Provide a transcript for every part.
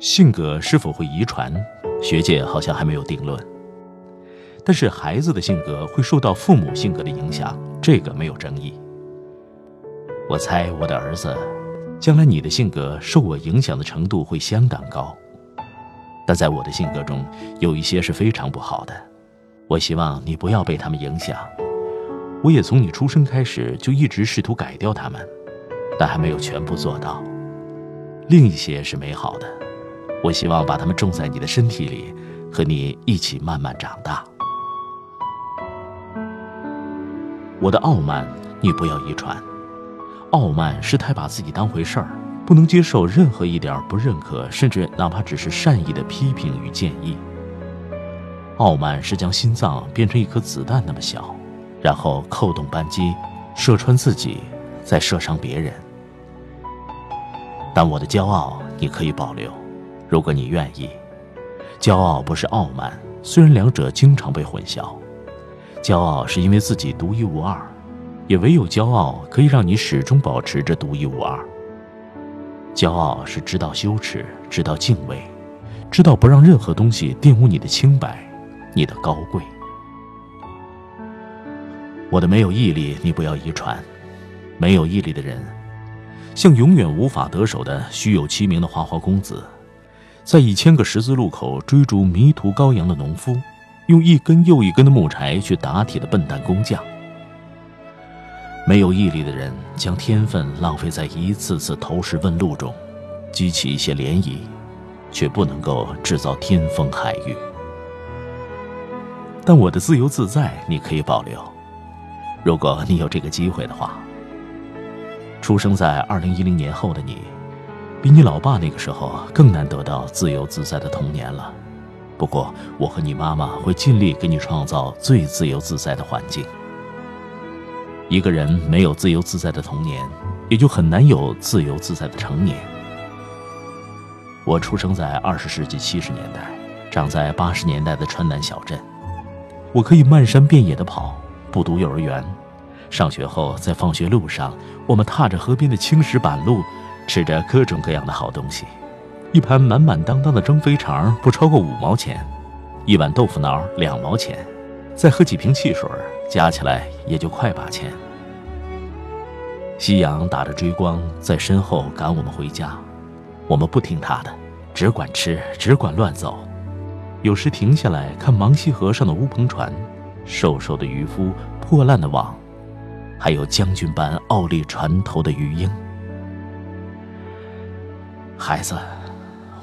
性格是否会遗传，学界好像还没有定论。但是孩子的性格会受到父母性格的影响，这个没有争议。我猜我的儿子，将来你的性格受我影响的程度会相当高。但在我的性格中，有一些是非常不好的。我希望你不要被他们影响。我也从你出生开始就一直试图改掉他们，但还没有全部做到。另一些是美好的，我希望把它们种在你的身体里，和你一起慢慢长大。我的傲慢，你不要遗传。傲慢是太把自己当回事儿，不能接受任何一点不认可，甚至哪怕只是善意的批评与建议。傲慢是将心脏变成一颗子弹那么小，然后扣动扳机，射穿自己，再射伤别人。但我的骄傲你可以保留，如果你愿意。骄傲不是傲慢，虽然两者经常被混淆。骄傲是因为自己独一无二。也唯有骄傲可以让你始终保持着独一无二。骄傲是知道羞耻，知道敬畏，知道不让任何东西玷污你的清白，你的高贵。我的没有毅力，你不要遗传。没有毅力的人，像永远无法得手的虚有其名的花花公子，在一千个十字路口追逐迷途羔羊的农夫，用一根又一根的木柴去打铁的笨蛋工匠。没有毅力的人，将天分浪费在一次次投石问路中，激起一些涟漪，却不能够制造天风海雨。但我的自由自在，你可以保留。如果你有这个机会的话，出生在二零一零年后的你，比你老爸那个时候更难得到自由自在的童年了。不过，我和你妈妈会尽力给你创造最自由自在的环境。一个人没有自由自在的童年，也就很难有自由自在的成年。我出生在二十世纪七十年代，长在八十年代的川南小镇。我可以漫山遍野的跑，不读幼儿园。上学后，在放学路上，我们踏着河边的青石板路，吃着各种各样的好东西。一盘满满当当的蒸肥肠不超过五毛钱，一碗豆腐脑两毛钱。再喝几瓶汽水，加起来也就快把钱。夕阳打着追光，在身后赶我们回家，我们不听他的，只管吃，只管乱走。有时停下来看芒溪河上的乌篷船，瘦瘦的渔夫，破烂的网，还有将军般傲立船头的鱼鹰。孩子，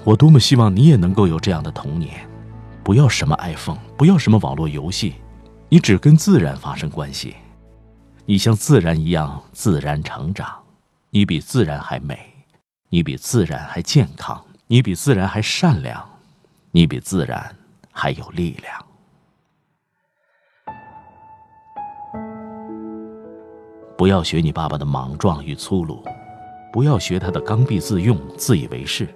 我多么希望你也能够有这样的童年，不要什么 iPhone，不要什么网络游戏。你只跟自然发生关系，你像自然一样自然成长，你比自然还美，你比自然还健康，你比自然还善良，你比自然还有力量。不要学你爸爸的莽撞与粗鲁，不要学他的刚愎自用、自以为是，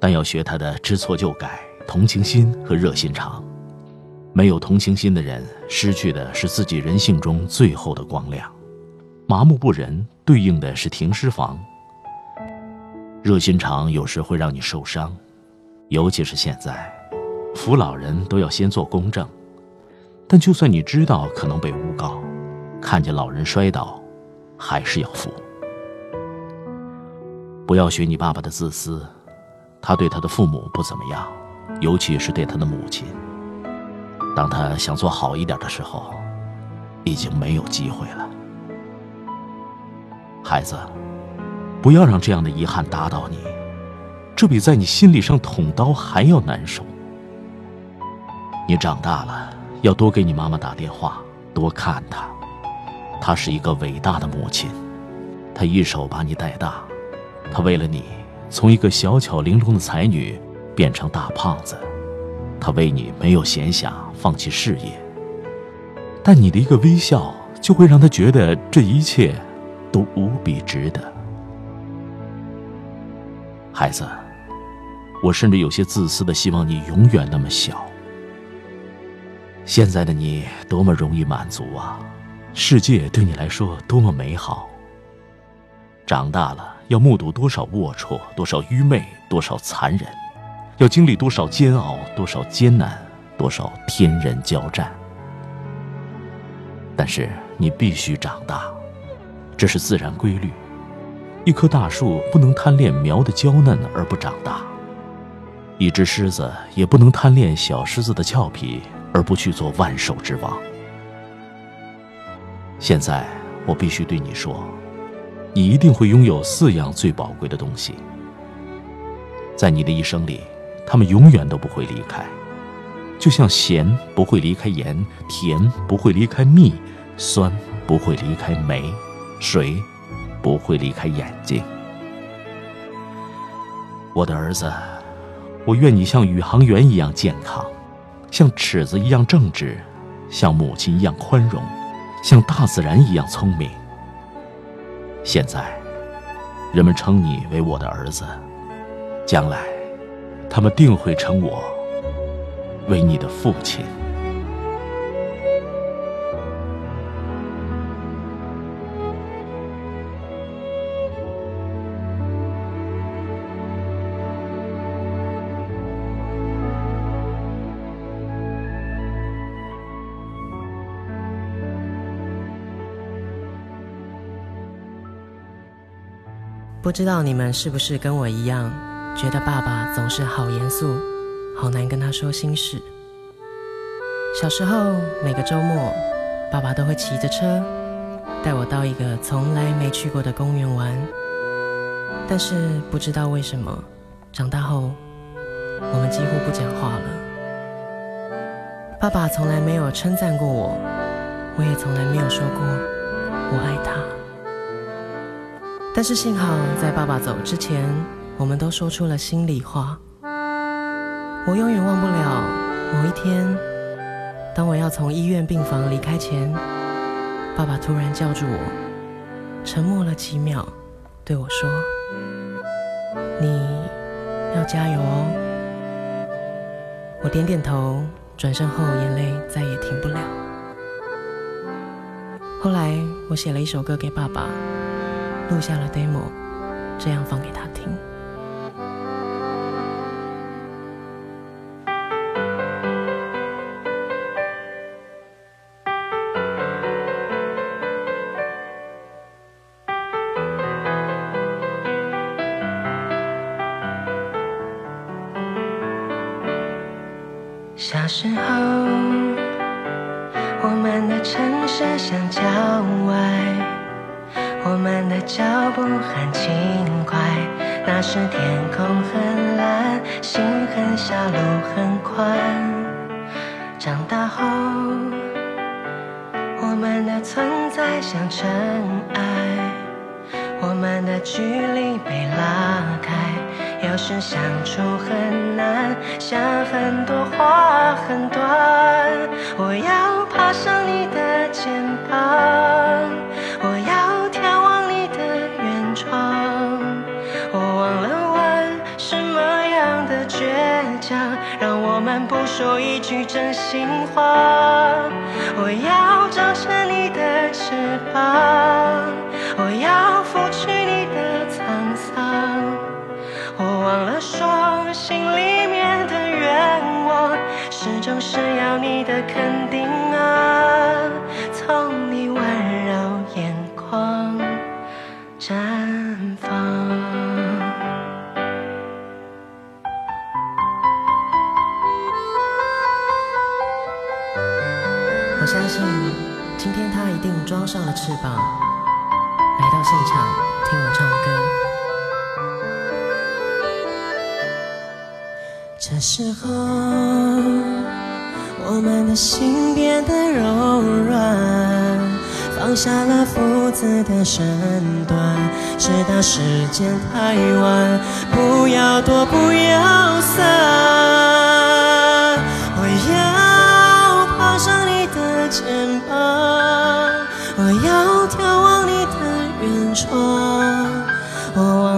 但要学他的知错就改、同情心和热心肠。没有同情心的人，失去的是自己人性中最后的光亮；麻木不仁，对应的是停尸房。热心肠有时会让你受伤，尤其是现在，扶老人都要先做公证。但就算你知道可能被诬告，看见老人摔倒，还是要扶。不要学你爸爸的自私，他对他的父母不怎么样，尤其是对他的母亲。当他想做好一点的时候，已经没有机会了。孩子，不要让这样的遗憾打倒你，这比在你心里上捅刀还要难受。你长大了，要多给你妈妈打电话，多看她。她是一个伟大的母亲，她一手把你带大，他为了你，从一个小巧玲珑的才女变成大胖子。他为你没有闲暇，放弃事业，但你的一个微笑就会让他觉得这一切都无比值得。孩子，我甚至有些自私的希望你永远那么小。现在的你多么容易满足啊，世界对你来说多么美好。长大了要目睹多少龌龊，多少愚昧，多少残忍。要经历多少煎熬，多少艰难，多少天人交战。但是你必须长大，这是自然规律。一棵大树不能贪恋苗的娇嫩而不长大，一只狮子也不能贪恋小狮子的俏皮而不去做万兽之王。现在我必须对你说，你一定会拥有四样最宝贵的东西，在你的一生里，他们永远都不会离开，就像咸不会离开盐，甜不会离开蜜，酸不会离开酶，水。不会离开眼睛，我的儿子，我愿你像宇航员一样健康，像尺子一样正直，像母亲一样宽容，像大自然一样聪明。现在，人们称你为我的儿子，将来，他们定会称我为你的父亲。不知道你们是不是跟我一样，觉得爸爸总是好严肃，好难跟他说心事。小时候每个周末，爸爸都会骑着车带我到一个从来没去过的公园玩。但是不知道为什么，长大后我们几乎不讲话了。爸爸从来没有称赞过我，我也从来没有说过我爱他。但是幸好，在爸爸走之前，我们都说出了心里话。我永远忘不了某一天，当我要从医院病房离开前，爸爸突然叫住我，沉默了几秒，对我说：“你要加油哦。”我点点头，转身后眼泪再也停不了。后来，我写了一首歌给爸爸。录下了 demo，这样放给他听。小时候，我们的城市像郊外。我们的脚步很轻快，那时天空很蓝，心很小，路很宽。长大后，我们的存在像尘埃，我们的距离被拉开，有时相处很难，想很多话很短。我要爬上你的肩膀，的倔强让我们不说一句真心话。我要长成你的翅膀，我要拂去你的沧桑。我忘了说，心里面的愿望，始终是要你的肯定这时候，我们的心变得柔软，放下了父子的身段，直到时间太晚，不要躲，不要散。我要爬上你的。肩膀，我要眺望你的远窗。我望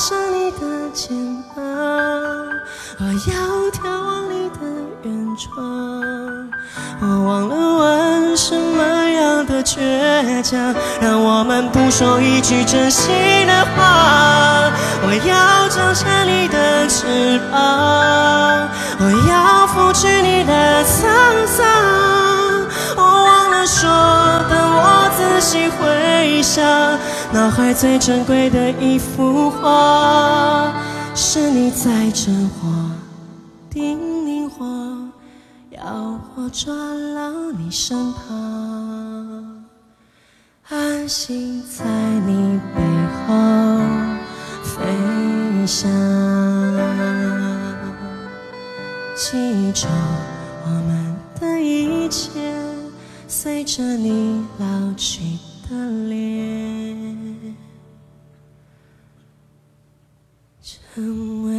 上你的肩膀，我要眺望你的远窗，我忘了问什么样的倔强，让我们不说一句真心的话。我要张开你的翅膀，我要拂去你的沧桑。我忘了说，等我仔细回想，脑海最珍贵的一幅画，是你在震我，叮咛我，要我抓牢你身旁，安心在你背后飞翔，记住我们的一切，随着你老去的脸，成为。